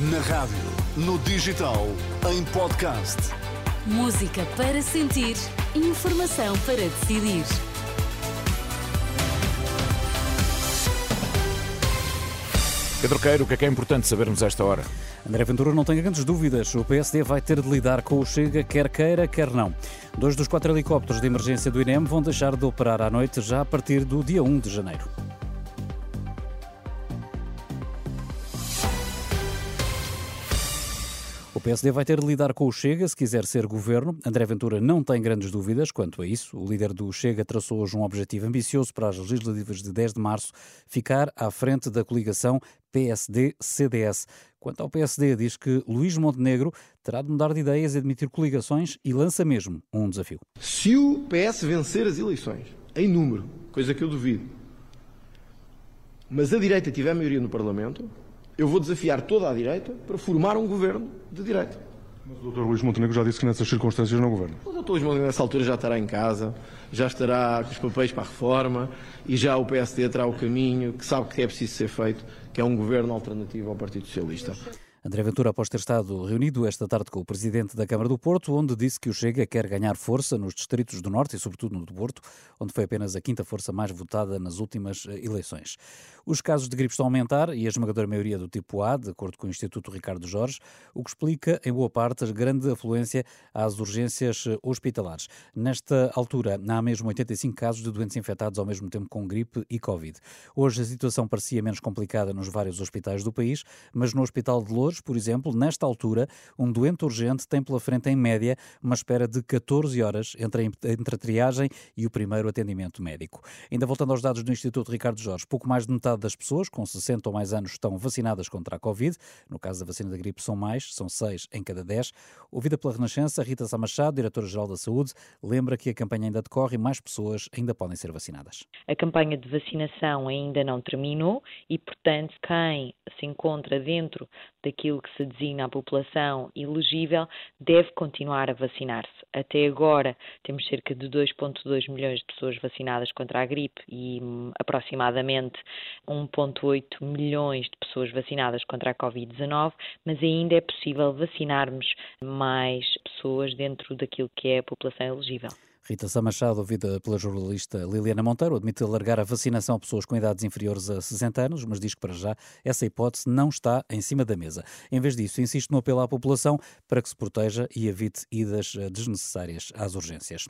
Na rádio, no digital, em podcast. Música para sentir, informação para decidir. Pedro Queiro, o que é que é importante sabermos a esta hora? André Ventura não tem grandes dúvidas. O PSD vai ter de lidar com o Chega, quer queira, quer não. Dois dos quatro helicópteros de emergência do INEM vão deixar de operar à noite já a partir do dia 1 de janeiro. O PSD vai ter de lidar com o Chega se quiser ser governo. André Ventura não tem grandes dúvidas quanto a isso. O líder do Chega traçou hoje um objetivo ambicioso para as legislativas de 10 de março, ficar à frente da coligação PSD-CDS. Quanto ao PSD, diz que Luís Montenegro terá de mudar de ideias e admitir coligações e lança mesmo um desafio. Se o PS vencer as eleições, em número, coisa que eu duvido, mas a direita tiver maioria no Parlamento, eu vou desafiar toda a direita para formar um governo de direita. Mas o Dr. Luís Montenegro já disse que nessas circunstâncias não governa. O Dr. Luís Montenegro nessa altura já estará em casa, já estará com os papéis para a reforma e já o PSD terá o caminho que sabe que é preciso ser feito, que é um governo alternativo ao Partido Socialista. André Ventura, após ter estado reunido esta tarde com o presidente da Câmara do Porto, onde disse que o Chega quer ganhar força nos distritos do Norte e, sobretudo, no do Porto, onde foi apenas a quinta força mais votada nas últimas eh, eleições. Os casos de gripe estão a aumentar e a esmagadora maioria do tipo A, de acordo com o Instituto Ricardo Jorge, o que explica, em boa parte, a grande afluência às urgências eh, hospitalares. Nesta altura, há mesmo 85 casos de doentes infectados ao mesmo tempo com gripe e Covid. Hoje a situação parecia menos complicada nos vários hospitais do país, mas no Hospital de Lourdes, por exemplo, nesta altura, um doente urgente tem pela frente, em média, uma espera de 14 horas entre a, entre a triagem e o primeiro atendimento médico. Ainda voltando aos dados do Instituto Ricardo Jorge, pouco mais de metade das pessoas com 60 ou mais anos estão vacinadas contra a Covid. No caso da vacina da gripe, são mais, são 6 em cada 10. Ouvida pela Renascença, Rita Samachado, diretora-geral da Saúde, lembra que a campanha ainda decorre e mais pessoas ainda podem ser vacinadas. A campanha de vacinação ainda não terminou e, portanto, quem se encontra dentro daquilo que se designa a população elegível deve continuar a vacinar-se. Até agora temos cerca de 2,2 milhões de pessoas vacinadas contra a gripe e hum, aproximadamente 1,8 milhões de pessoas vacinadas contra a Covid-19, mas ainda é possível vacinarmos mais pessoas dentro daquilo que é a população elegível. Rita Sá Machado, ouvida pela jornalista Liliana Monteiro, admite alargar a vacinação a pessoas com idades inferiores a 60 anos, mas diz que para já essa hipótese não está em cima da mesa. Em vez disso, insiste no apelo à população para que se proteja e evite idas eh, desnecessárias às urgências.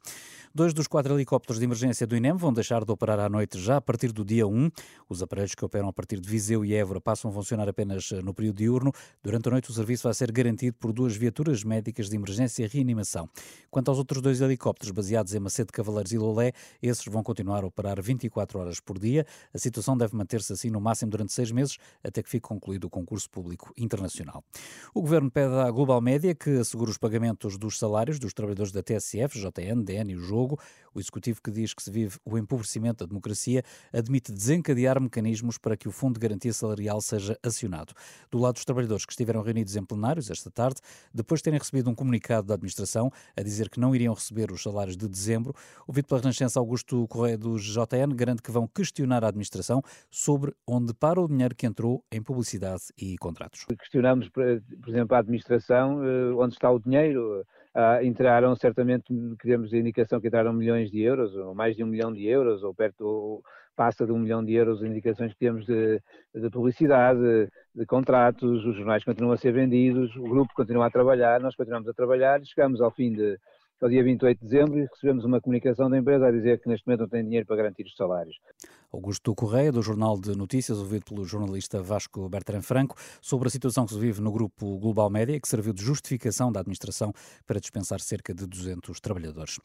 Dois dos quatro helicópteros de emergência do INEM vão deixar de operar à noite já a partir do dia 1. Os aparelhos que operam a partir de Viseu e Évora passam a funcionar apenas eh, no período diurno. Durante a noite, o serviço vai ser garantido por duas viaturas médicas de emergência e reanimação. Quanto aos outros dois helicópteros baseados em Macedo Cavaleiros e Lolé, esses vão continuar a operar 24 horas por dia. A situação deve manter-se assim no máximo durante seis meses, até que fique concluído o concurso público internacional. O Governo pede à Global Média que assegure os pagamentos dos salários dos trabalhadores da TSF, JN, DN e o Jogo. O Executivo que diz que se vive o empobrecimento da democracia admite desencadear mecanismos para que o Fundo de Garantia Salarial seja acionado. Do lado dos trabalhadores que estiveram reunidos em plenários esta tarde, depois de terem recebido um comunicado da administração a dizer que não iriam receber os salários de dezembro, ouvido pela Renascença Augusto Correia do JN, garante que vão questionar a administração sobre onde para o dinheiro que entrou em publicidade e contratos. Questionamos, por exemplo, a administração eh, onde está o dinheiro. Uh, entraram certamente, queremos a indicação que entraram milhões de euros, ou mais de um milhão de euros, ou perto, ou passa de um milhão de euros indicações que temos de, de publicidade, de, de contratos, os jornais continuam a ser vendidos, o grupo continua a trabalhar, nós continuamos a trabalhar, chegamos ao fim de, ao dia 28 de dezembro recebemos uma comunicação da empresa a dizer que neste momento não tem dinheiro para garantir os salários. Augusto Correia, do Jornal de Notícias, ouvido pelo jornalista Vasco Bertrand Franco, sobre a situação que se vive no grupo Global Média, que serviu de justificação da administração para dispensar cerca de 200 trabalhadores.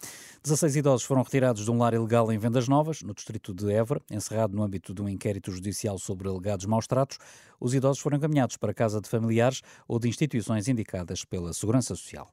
16 idosos foram retirados de um lar ilegal em Vendas Novas, no distrito de Évora, encerrado no âmbito de um inquérito judicial sobre alegados maus tratos. Os idosos foram encaminhados para casa de familiares ou de instituições indicadas pela Segurança Social.